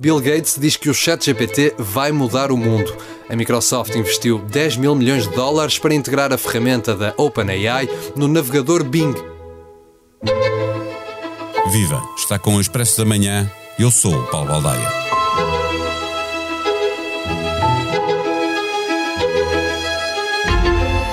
Bill Gates diz que o ChatGPT vai mudar o mundo. A Microsoft investiu 10 mil milhões de dólares para integrar a ferramenta da OpenAI no navegador Bing. Viva! Está com o Expresso da Manhã. Eu sou o Paulo Baldaia.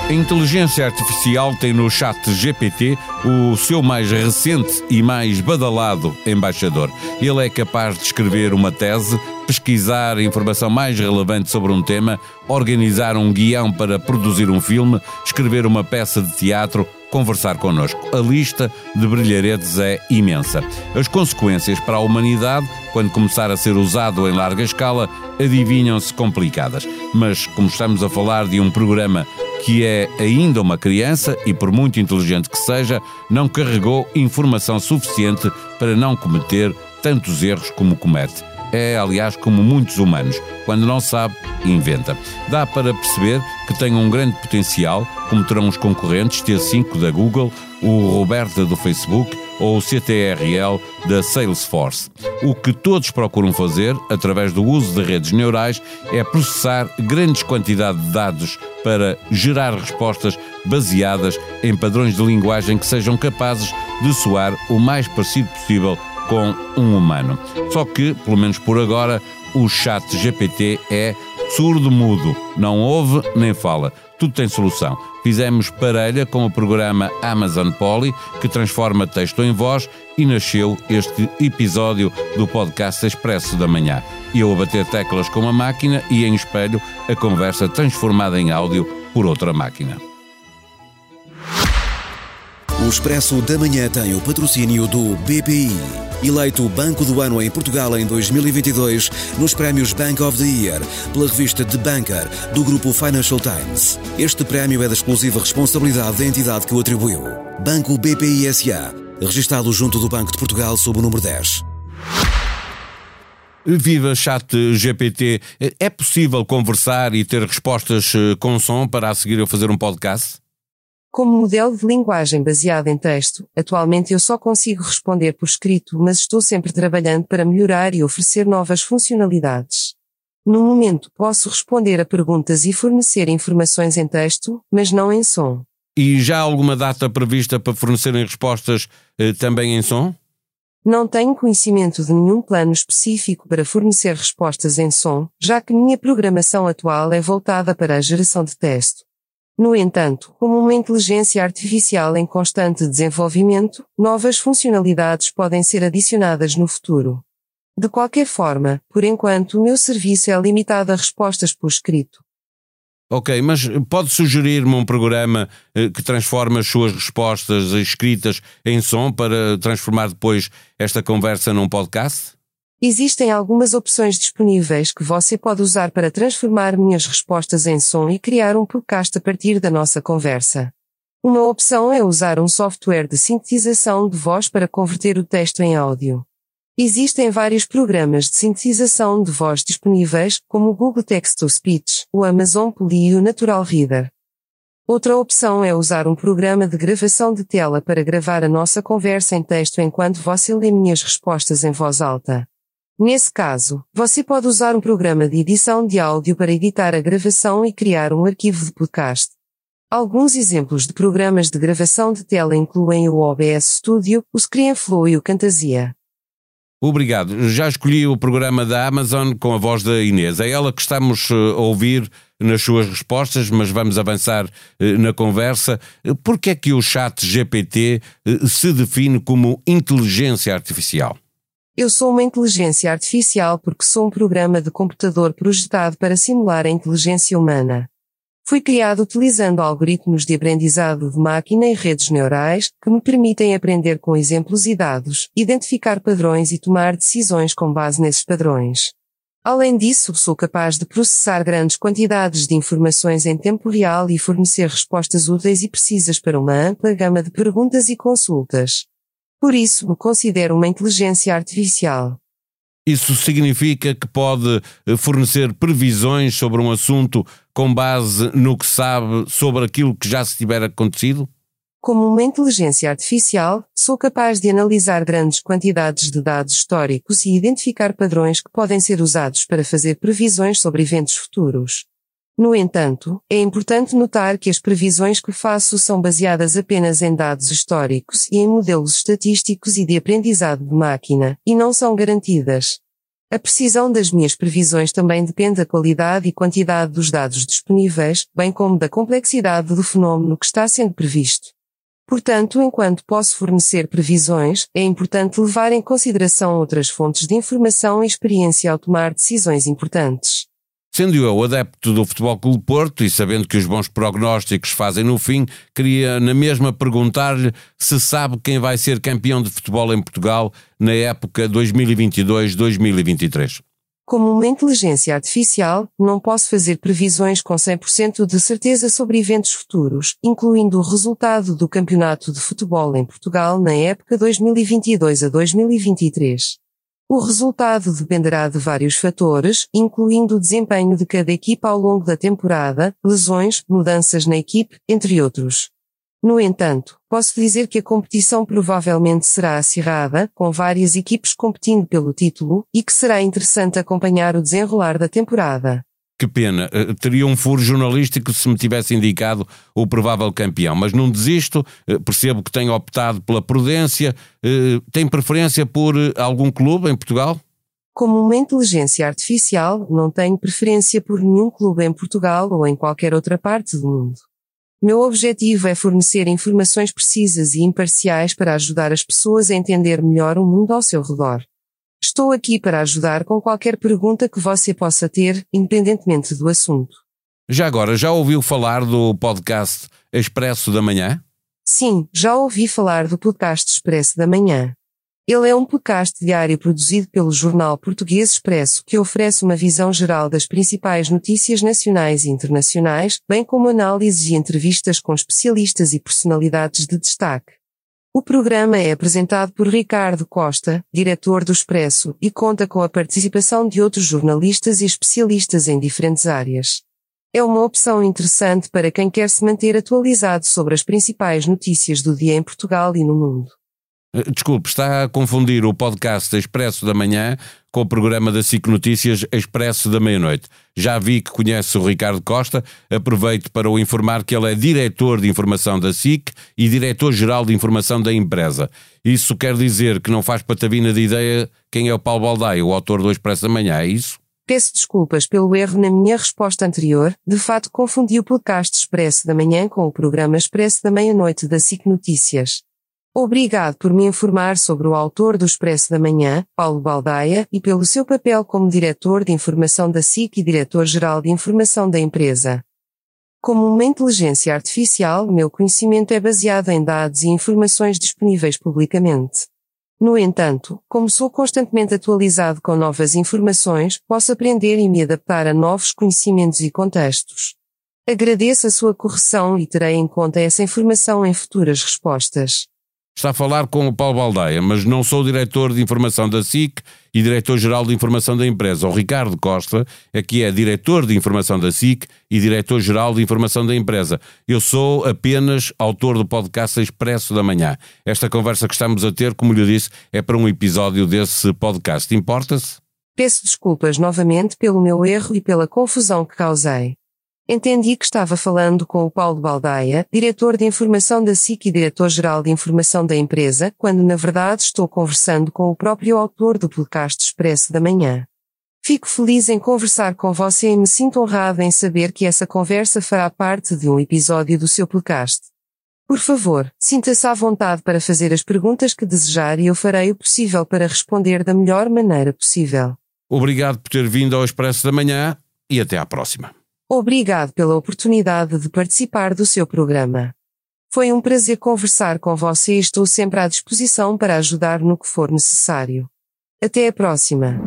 A inteligência artificial tem no chat GPT o seu mais recente e mais badalado embaixador. Ele é capaz de escrever uma tese, pesquisar a informação mais relevante sobre um tema, organizar um guião para produzir um filme, escrever uma peça de teatro, conversar connosco. A lista de brilharetes é imensa. As consequências para a humanidade, quando começar a ser usado em larga escala, adivinham-se complicadas. Mas, como estamos a falar de um programa que é ainda uma criança e, por muito inteligente que seja, não carregou informação suficiente para não cometer tantos erros como comete. É, aliás, como muitos humanos. Quando não sabe, inventa. Dá para perceber que tem um grande potencial, como terão os concorrentes T5 da Google, o Roberta do Facebook ou o CTRL da Salesforce. O que todos procuram fazer, através do uso de redes neurais, é processar grandes quantidades de dados para gerar respostas baseadas em padrões de linguagem que sejam capazes de soar o mais parecido possível com um humano. Só que, pelo menos por agora, o chat GPT é surdo-mudo, não ouve nem fala. Tudo tem solução. Fizemos parelha com o programa Amazon Polly, que transforma texto em voz, e nasceu este episódio do podcast Expresso da Manhã. Eu a bater teclas com uma máquina e em espelho a conversa transformada em áudio por outra máquina. O Expresso da Manhã tem o patrocínio do BPI. Eleito Banco do Ano em Portugal em 2022 nos prémios Bank of the Year pela revista The Banker do grupo Financial Times. Este prémio é da exclusiva responsabilidade da entidade que o atribuiu. Banco BPI SA, registado junto do Banco de Portugal sob o número 10. Viva Chat GPT, é possível conversar e ter respostas eh, com som para a seguir eu fazer um podcast? Como modelo de linguagem baseado em texto, atualmente eu só consigo responder por escrito, mas estou sempre trabalhando para melhorar e oferecer novas funcionalidades. No momento, posso responder a perguntas e fornecer informações em texto, mas não em som. E já há alguma data prevista para fornecerem respostas eh, também em som? Não tenho conhecimento de nenhum plano específico para fornecer respostas em som, já que minha programação atual é voltada para a geração de texto. No entanto, como uma inteligência artificial em constante desenvolvimento, novas funcionalidades podem ser adicionadas no futuro. De qualquer forma, por enquanto o meu serviço é limitado a respostas por escrito. Ok, mas pode sugerir-me um programa eh, que transforme as suas respostas escritas em som para transformar depois esta conversa num podcast? Existem algumas opções disponíveis que você pode usar para transformar minhas respostas em som e criar um podcast a partir da nossa conversa. Uma opção é usar um software de sintetização de voz para converter o texto em áudio. Existem vários programas de sintetização de voz disponíveis, como o Google Text-to-Speech, o Amazon Polly e o Natural Reader. Outra opção é usar um programa de gravação de tela para gravar a nossa conversa em texto enquanto você lê minhas respostas em voz alta. Nesse caso, você pode usar um programa de edição de áudio para editar a gravação e criar um arquivo de podcast. Alguns exemplos de programas de gravação de tela incluem o OBS Studio, o ScreenFlow e o Camtasia. Obrigado. Já escolhi o programa da Amazon com a voz da Inês. É ela que estamos eh, a ouvir nas suas respostas, mas vamos avançar eh, na conversa. Eh, por que é que o chat GPT se define como inteligência artificial? Eu sou uma inteligência artificial porque sou um programa de computador projetado para simular a inteligência humana. Foi criado utilizando algoritmos de aprendizado de máquina e redes neurais, que me permitem aprender com exemplos e dados, identificar padrões e tomar decisões com base nesses padrões. Além disso, sou capaz de processar grandes quantidades de informações em tempo real e fornecer respostas úteis e precisas para uma ampla gama de perguntas e consultas. Por isso, me considero uma inteligência artificial. Isso significa que pode eh, fornecer previsões sobre um assunto com base no que sabe sobre aquilo que já se tiver acontecido? Como uma inteligência artificial, sou capaz de analisar grandes quantidades de dados históricos e identificar padrões que podem ser usados para fazer previsões sobre eventos futuros. No entanto, é importante notar que as previsões que faço são baseadas apenas em dados históricos e em modelos estatísticos e de aprendizado de máquina, e não são garantidas. A precisão das minhas previsões também depende da qualidade e quantidade dos dados disponíveis, bem como da complexidade do fenômeno que está sendo previsto. Portanto, enquanto posso fornecer previsões, é importante levar em consideração outras fontes de informação e experiência ao tomar decisões importantes. Sendo eu adepto do Futebol Clube Porto e sabendo que os bons prognósticos fazem no fim, queria na mesma perguntar-lhe se sabe quem vai ser campeão de futebol em Portugal na época 2022-2023. Como uma inteligência artificial, não posso fazer previsões com 100% de certeza sobre eventos futuros, incluindo o resultado do Campeonato de Futebol em Portugal na época 2022 a 2023. O resultado dependerá de vários fatores, incluindo o desempenho de cada equipa ao longo da temporada, lesões, mudanças na equipe, entre outros. No entanto, posso dizer que a competição provavelmente será acirrada, com várias equipes competindo pelo título, e que será interessante acompanhar o desenrolar da temporada. Que pena, eh, teria um furo jornalístico se me tivesse indicado o provável campeão, mas não desisto, eh, percebo que tem optado pela prudência. Eh, tem preferência por algum clube em Portugal? Como uma inteligência artificial, não tenho preferência por nenhum clube em Portugal ou em qualquer outra parte do mundo. Meu objetivo é fornecer informações precisas e imparciais para ajudar as pessoas a entender melhor o mundo ao seu redor. Estou aqui para ajudar com qualquer pergunta que você possa ter, independentemente do assunto. Já agora, já ouviu falar do podcast Expresso da Manhã? Sim, já ouvi falar do podcast Expresso da Manhã. Ele é um podcast diário produzido pelo jornal português Expresso que oferece uma visão geral das principais notícias nacionais e internacionais, bem como análises e entrevistas com especialistas e personalidades de destaque. O programa é apresentado por Ricardo Costa, diretor do Expresso, e conta com a participação de outros jornalistas e especialistas em diferentes áreas. É uma opção interessante para quem quer se manter atualizado sobre as principais notícias do dia em Portugal e no mundo. Eh, desculpe, está a confundir o podcast Expresso da Manhã com o programa da SIC Notícias Expresso da Meia-Noite. Já vi que conhece o Ricardo Costa, aproveito para o informar que ele é diretor de informação da SIC e diretor-geral de informação da empresa. Isso quer dizer que não faz patavina de ideia quem é o Paulo Baldaia, o autor do Expresso da Manhã, é isso? Peço desculpas pelo erro na minha resposta anterior, de fato confundi o podcast Expresso da Manhã com o programa Expresso da Meia-Noite da SIC Notícias. Obrigado por me informar sobre o autor do Expresso da Manhã, Paulo Baldaia, e pelo seu papel como diretor de informação da SIC e diretor-geral de informação da empresa. Como uma inteligência artificial, meu conhecimento é baseado em dados e informações disponíveis publicamente. No entanto, como sou constantemente atualizado com novas informações, posso aprender e me adaptar a novos conhecimentos e contextos. Agradeço a sua correção e terei em conta essa informação em futuras respostas. Está a falar com o Paulo Baldaia, mas não sou diretor de informação da SIC e diretor-geral de informação da empresa. O Ricardo Costa aqui é diretor de informação da SIC e diretor-geral de informação da empresa. Eu sou apenas autor do podcast Expresso da Manhã. Esta conversa que estamos a ter, como lhe disse, é para um episódio desse podcast. Importa-se? Peço desculpas novamente pelo meu erro e pela confusão que causei. Entendi que estava falando com o Paulo Baldaia, diretor de informação da SIC e diretor-geral de informação da empresa, quando na verdade estou conversando com o próprio autor do podcast Expresso da Manhã. Fico feliz em conversar com você e me sinto honrado em saber que essa conversa fará parte de um episódio do seu podcast. Por favor, sinta-se à vontade para fazer as perguntas que desejar e eu farei o possível para responder da melhor maneira possível. Obrigado por ter vindo ao Expresso da Manhã e até à próxima. Obrigado pela oportunidade de participar do seu programa. Foi um prazer conversar com você e estou sempre à disposição para ajudar no que for necessário. Até a próxima.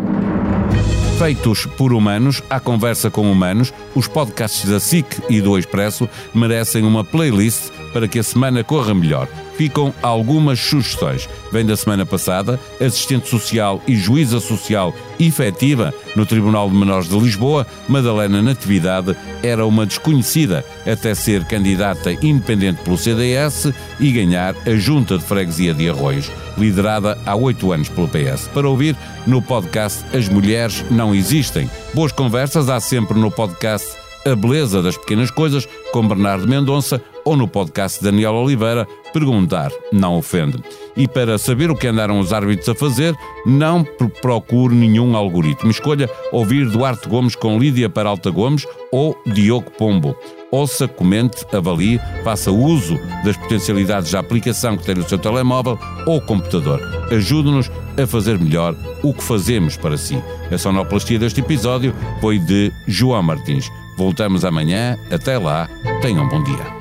Feitos por humanos, à conversa com humanos, os podcasts da SIC e do Expresso merecem uma playlist para que a semana corra melhor. Ficam algumas sugestões. Vem da semana passada, assistente social e juíza social efetiva no Tribunal de Menores de Lisboa, Madalena Natividade era uma desconhecida até ser candidata independente pelo CDS e ganhar a Junta de Freguesia de Arroios, liderada há oito anos pelo PS. Para ouvir no podcast As Mulheres Não Existem. Boas conversas há sempre no podcast a Beleza das Pequenas Coisas, com Bernardo Mendonça, ou no podcast Daniel Oliveira, Perguntar não ofende. E para saber o que andaram os árbitros a fazer, não procure nenhum algoritmo. Escolha ouvir Duarte Gomes com Lídia Peralta Gomes ou Diogo Pombo. Ouça, comente, avalie, faça uso das potencialidades da aplicação que tem no seu telemóvel ou computador. Ajude-nos a fazer melhor o que fazemos para si. A sonoplastia deste episódio foi de João Martins. Voltamos amanhã. Até lá. Tenham um bom dia.